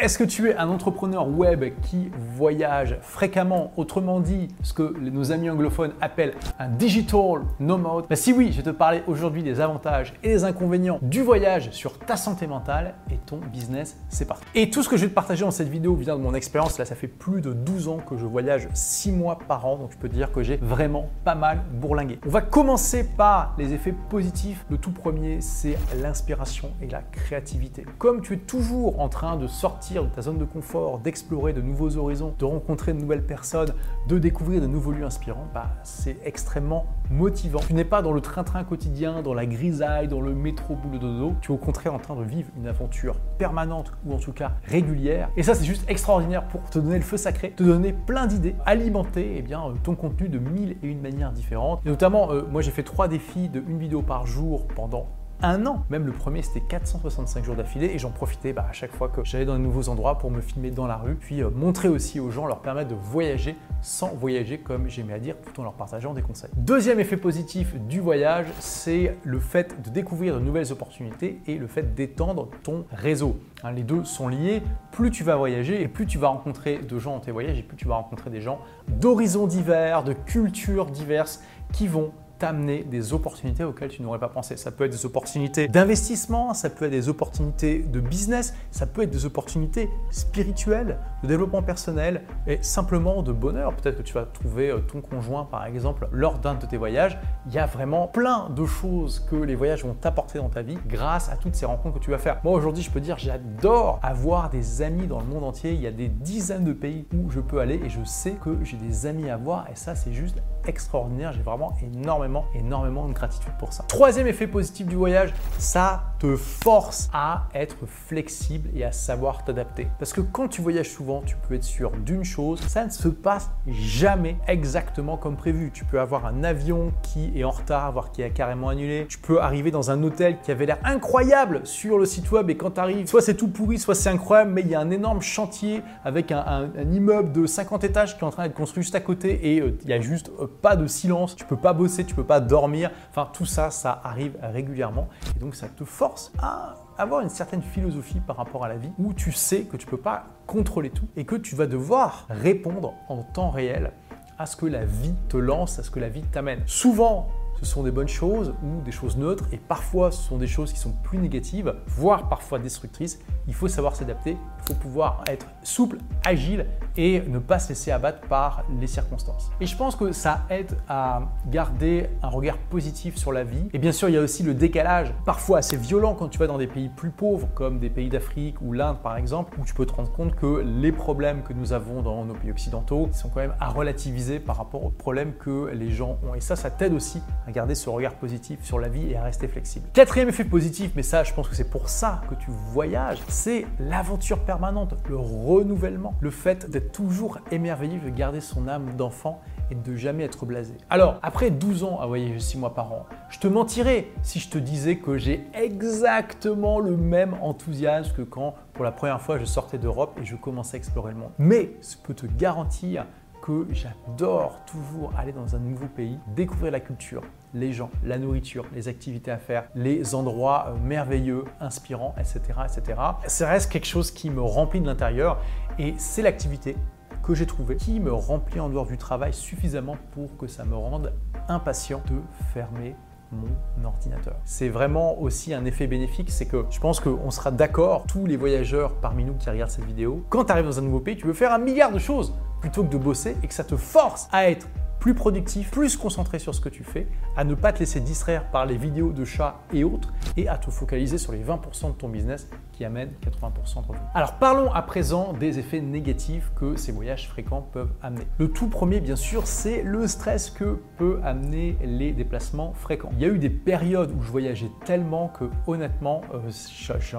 Est-ce que tu es un entrepreneur web qui voyage fréquemment, autrement dit ce que nos amis anglophones appellent un digital nomade bah, Si oui, je vais te parler aujourd'hui des avantages et des inconvénients du voyage sur ta santé mentale et ton business, c'est parti. Et tout ce que je vais te partager dans cette vidéo vient de mon expérience, là ça fait plus de 12 ans que je voyage 6 mois par an, donc je peux te dire que j'ai vraiment pas mal bourlingué. On va commencer par les effets positifs. Le tout premier, c'est l'inspiration et la créativité. Comme tu es toujours en train de sortir de ta zone de confort, d'explorer de nouveaux horizons, de rencontrer de nouvelles personnes, de découvrir de nouveaux lieux inspirants, bah, c'est extrêmement motivant. Tu n'es pas dans le train-train quotidien, dans la grisaille, dans le métro boulot dodo. Tu es au contraire en train de vivre une aventure permanente ou en tout cas régulière. Et ça, c'est juste extraordinaire pour te donner le feu sacré, te donner plein d'idées, alimenter eh bien, ton contenu de mille et une manières différentes. Et notamment, euh, moi, j'ai fait trois défis de une vidéo par jour pendant un an. Même le premier, c'était 465 jours d'affilée et j'en profitais bah, à chaque fois que j'allais dans de nouveaux endroits pour me filmer dans la rue, puis euh, montrer aussi aux gens, leur permettre de voyager sans voyager comme j'aimais à dire, tout en leur partageant des conseils. Deuxième effet positif du voyage, c'est le fait de découvrir de nouvelles opportunités et le fait d'étendre ton réseau. Hein, les deux sont liés. Plus tu vas voyager et plus tu vas rencontrer de gens dans tes voyages et plus tu vas rencontrer des gens d'horizons divers, de cultures diverses qui vont t'amener des opportunités auxquelles tu n'aurais pas pensé. Ça peut être des opportunités d'investissement, ça peut être des opportunités de business, ça peut être des opportunités spirituelles, de développement personnel et simplement de bonheur. Peut-être que tu vas trouver euh, ton conjoint par exemple lors d'un de tes voyages. Il y a vraiment plein de choses que les voyages vont t'apporter dans ta vie grâce à toutes ces rencontres que tu vas faire. Moi aujourd'hui je peux dire j'adore avoir des amis dans le monde entier. Il y a des dizaines de pays où je peux aller et je sais que j'ai des amis à voir et ça c'est juste extraordinaire. J'ai vraiment énormément, énormément de gratitude pour ça. Troisième effet positif du voyage, ça te force à être flexible et à savoir t'adapter. Parce que quand tu voyages souvent, tu peux être sûr d'une chose, ça ne se passe jamais exactement comme prévu. Tu peux avoir un avion qui est en retard, voire qui est carrément annulé. Tu peux arriver dans un hôtel qui avait l'air incroyable sur le site web et quand tu arrives, soit c'est tout pourri, soit c'est incroyable, mais il y a un énorme chantier avec un, immeuble de 50 étages qui est en train d'être construit juste à côté et euh, il y a juste euh, pas de silence, tu peux pas bosser, tu peux pas dormir. Enfin, tout ça, ça arrive régulièrement et donc ça te force à avoir une certaine philosophie par rapport à la vie où tu sais que tu peux pas contrôler tout et que tu vas devoir répondre en temps réel à ce que la vie te lance, à ce que la vie t'amène. Souvent, ce sont des bonnes choses ou des choses neutres et parfois ce sont des choses qui sont plus négatives, voire parfois destructrices. Il faut savoir s'adapter, il faut pouvoir être souple, agile et ne pas se laisser abattre par les circonstances. Et je pense que ça aide à garder un regard positif sur la vie. Et bien sûr, il y a aussi le décalage, parfois assez violent quand tu vas dans des pays plus pauvres, comme des pays d'Afrique ou l'Inde par exemple, où tu peux te rendre compte que les problèmes que nous avons dans nos pays occidentaux sont quand même à relativiser par rapport aux problèmes que les gens ont. Et ça, ça t'aide aussi à garder ce regard positif sur la vie et à rester flexible. Quatrième effet positif, mais ça, je pense que c'est pour ça que tu voyages, c'est l'aventure permanente, le renouvellement, le fait d'être toujours émerveillé, de garder son âme d'enfant et de jamais être blasé. Alors, après 12 ans à voyager 6 mois par an, je te mentirais si je te disais que j'ai exactement le même enthousiasme que quand pour la première fois je sortais d'Europe et je commençais à explorer le monde. Mais je peux te garantir que j'adore toujours aller dans un nouveau pays, découvrir la culture, les gens, la nourriture, les activités à faire, les endroits euh, merveilleux, inspirants, etc. etc. Ça reste quelque chose qui me remplit de l'intérieur et c'est l'activité que j'ai trouvée qui me remplit en dehors du travail suffisamment pour que ça me rende impatient de fermer mon ordinateur. C'est vraiment aussi un effet bénéfique, c'est que je pense qu'on sera d'accord, tous les voyageurs parmi nous qui regardent cette vidéo, quand tu arrives dans un nouveau pays, tu veux faire un milliard de choses plutôt que de bosser et que ça te force à être plus productif, plus concentré sur ce que tu fais, à ne pas te laisser distraire par les vidéos de chats et autres, et à te focaliser sur les 20% de ton business qui amènent 80% de revenus. Alors parlons à présent des effets négatifs que ces voyages fréquents peuvent amener. Le tout premier, bien sûr, c'est le stress que peut amener les déplacements fréquents. Il y a eu des périodes où je voyageais tellement que honnêtement, euh,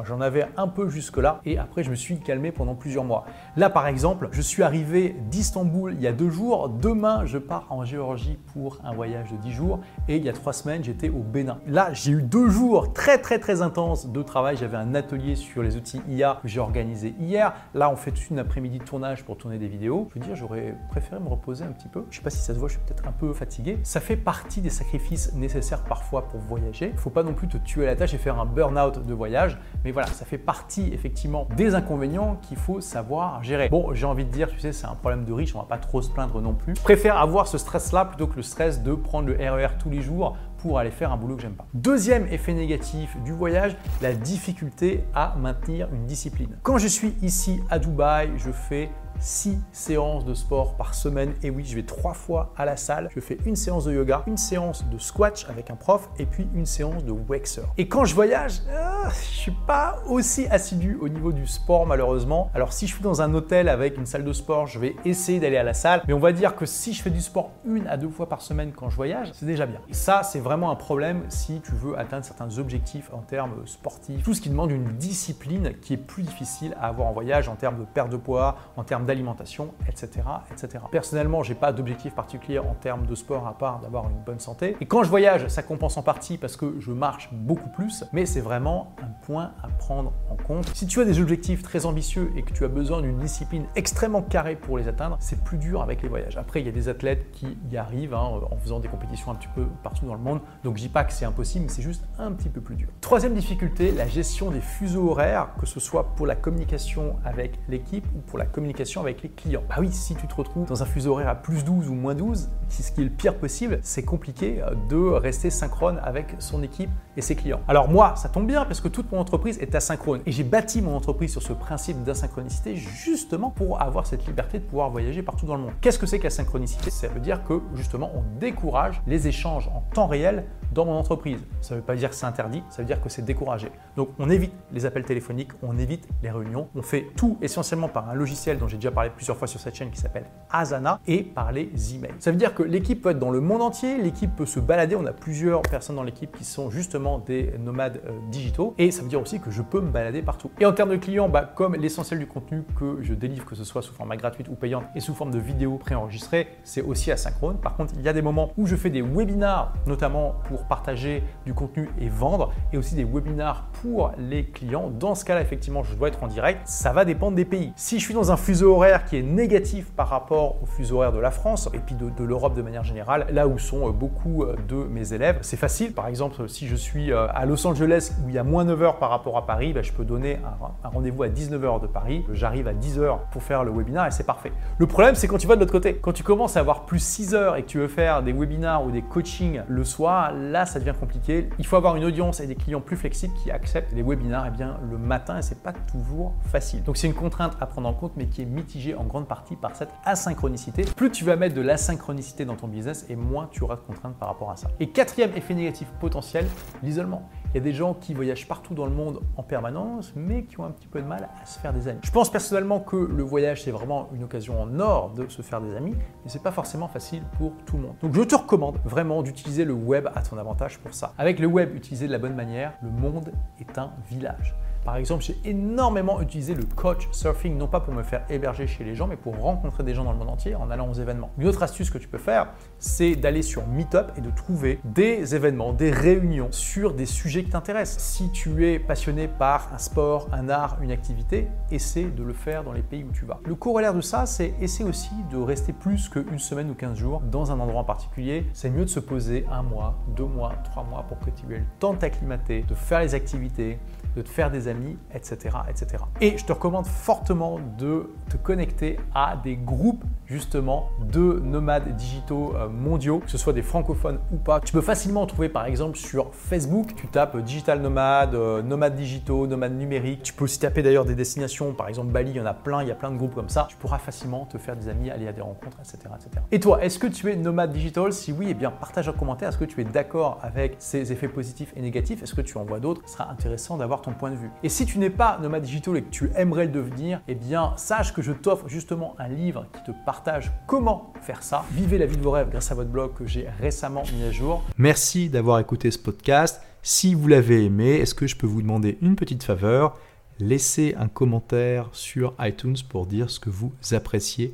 j'en avais un peu jusque-là, et après je me suis calmé pendant plusieurs mois. Là, par exemple, je suis arrivé d'Istanbul il y a deux jours, demain je pars en Géorgie pour un voyage de 10 jours et il y a trois semaines j'étais au Bénin. Là j'ai eu deux jours très très très intenses de travail, j'avais un atelier sur sur les outils IA que j'ai organisés hier. Là, on fait toute une après-midi de tournage pour tourner des vidéos. Je veux dire, j'aurais préféré me reposer un petit peu. Je sais pas si ça se voit, je suis peut-être un peu fatigué. Ça fait partie des sacrifices nécessaires parfois pour voyager. Il faut pas non plus te tuer à la tâche et faire un burn-out de voyage. Mais voilà, ça fait partie effectivement des inconvénients qu'il faut savoir gérer. Bon, j'ai envie de dire, tu sais, c'est un problème de riche, on va pas trop se plaindre non plus. Je préfère avoir ce stress-là plutôt que le stress de prendre le RER e tous les jours pour aller faire un boulot que j'aime pas. Deuxième effet négatif du voyage, la difficulté à maintenir une discipline. Quand je suis ici à Dubaï, je fais 6 séances de sport par semaine. Et oui, je vais trois fois à la salle. Je fais une séance de yoga, une séance de squash avec un prof et puis une séance de Wexer. Et quand je voyage, ah, je suis pas aussi assidu au niveau du sport malheureusement. Alors si je suis dans un hôtel avec une salle de sport, je vais essayer d'aller à la salle. Mais on va dire que si je fais du sport une à deux fois par semaine quand je voyage, c'est déjà bien. Ça, c'est vraiment un problème si tu veux atteindre certains objectifs en termes sportifs. Tout ce qui demande une discipline qui est plus difficile à avoir en voyage en termes de perte de poids, en termes alimentation, etc. etc. Personnellement, j'ai pas d'objectif particulier en termes de sport à part d'avoir une bonne santé. Et quand je voyage, ça compense en partie parce que je marche beaucoup plus, mais c'est vraiment un point à prendre en compte. Si tu as des objectifs très ambitieux et que tu as besoin d'une discipline extrêmement carrée pour les atteindre, c'est plus dur avec les voyages. Après, il y a des athlètes qui y arrivent hein, en faisant des compétitions un petit peu partout dans le monde. Donc je dis pas que c'est impossible, mais c'est juste un petit peu plus dur. Troisième difficulté, la gestion des fuseaux horaires, que ce soit pour la communication avec l'équipe ou pour la communication avec les clients. Bah oui, si tu te retrouves dans un fuseau horaire à plus 12 ou moins 12, ce qui est le pire possible, c'est compliqué euh, de rester synchrone avec son équipe et ses clients. Alors moi, ça tombe bien parce que toute mon entreprise est asynchrone et j'ai bâti mon entreprise sur ce principe d'asynchronicité justement pour avoir cette liberté de pouvoir voyager partout dans le monde. Qu'est-ce que c'est que la synchronicité? Ça veut dire que justement on décourage les échanges en temps réel dans mon entreprise. Ça ne veut pas dire que c'est interdit, ça veut dire que c'est découragé. Donc on évite les appels téléphoniques, on évite les réunions, on fait tout essentiellement par un logiciel dont j'ai déjà parlé plusieurs fois sur cette chaîne qui s'appelle Asana et par les emails. Ça veut dire que l'équipe peut être dans le monde entier, l'équipe peut se balader, on a plusieurs personnes dans l'équipe qui sont justement des nomades euh, digitaux et ça veut dire aussi que je peux me balader partout. Et en termes de clients, bah, comme l'essentiel du contenu que je délivre, que ce soit sous format gratuite ou payante et sous forme de vidéos préenregistrées, c'est aussi asynchrone. Par contre, il y a des moments où je fais des webinars, notamment pour partager du contenu et vendre, et aussi des webinars pour les clients. Dans ce cas-là, effectivement, je dois être en direct. Ça va dépendre des pays. Si je suis dans un fuseau horaire qui est négatif par rapport au fuseau horaire de la France et puis de, l'Europe de manière générale, là où sont euh, beaucoup euh, de mes élèves, c'est facile. Par exemple, si je suis euh, à Los Angeles où il y a moins 9 heures par rapport à Paris, ben, je peux donner un, rendez-vous à 19 heures de Paris. J'arrive à 10 heures pour faire le webinar et c'est parfait. Le problème, c'est quand tu vas de l'autre côté. Quand tu commences à avoir plus 6 heures et que tu veux faire des webinars ou des coachings le soir, là, ça devient compliqué. Il faut avoir une audience et des clients plus flexibles qui acceptent les webinars eh bien, le matin et c'est pas toujours facile. Donc c'est une contrainte à prendre en compte mais qui est mitigée en grande partie par cette asynchronicité. Plus tu vas mettre de l'asynchronicité dans ton business et moins tu auras de contraintes par rapport à ça. Et quatrième effet négatif potentiel, l'isolement. Il y a des gens qui voyagent partout dans le monde en permanence, mais qui ont un petit peu de mal à se faire des amis. Je pense personnellement que le voyage, c'est vraiment une occasion en or de se faire des amis, mais c'est pas forcément facile pour tout le monde. Donc je te recommande vraiment d'utiliser le web à ton avantage pour ça. Avec le web utilisé de la bonne manière, le monde est un village. Par exemple, j'ai énormément utilisé le coach surfing, non pas pour me faire héberger chez les gens, mais pour rencontrer des gens dans le monde entier en allant aux événements. Une autre astuce que tu peux faire, c'est d'aller sur Meetup et de trouver des événements, des réunions sur des sujets qui t'intéressent. Si tu es passionné par un sport, un art, une activité, essaie de le faire dans les pays où tu vas. Le corollaire de ça, c'est essaie aussi de rester plus qu'une semaine ou 15 jours dans un endroit en particulier. C'est mieux de se poser un mois, deux mois, trois mois pour que tu aies le temps de t'acclimater, de faire les activités, de te faire des amis, etc., etc. Et je te recommande fortement de te connecter à des groupes justement de nomades digitaux euh, mondiaux, que ce soit des francophones ou pas. Tu peux facilement en trouver par exemple sur Facebook. Tu tapes digital nomade, euh, nomades digitaux, nomades numériques. Tu peux aussi taper d'ailleurs des destinations, par exemple Bali, il y en a plein, il y a plein de groupes comme ça. Tu pourras facilement te faire des amis, aller à des rencontres, etc. etc. Et toi, est-ce que tu es nomade digital? Si oui, eh bien partage un commentaire. Est-ce que tu es d'accord avec ces effets positifs et négatifs? Est-ce que tu en vois d'autres? Ce sera intéressant d'avoir point de vue. Et si tu n'es pas nomade digital et que tu aimerais le devenir, eh bien, sache que je t'offre justement un livre qui te partage comment faire ça. Vivez la vie de vos rêves grâce à votre blog que j'ai récemment mis à jour. Merci d'avoir écouté ce podcast. Si vous l'avez aimé, est-ce que je peux vous demander une petite faveur? Laissez un commentaire sur iTunes pour dire ce que vous appréciez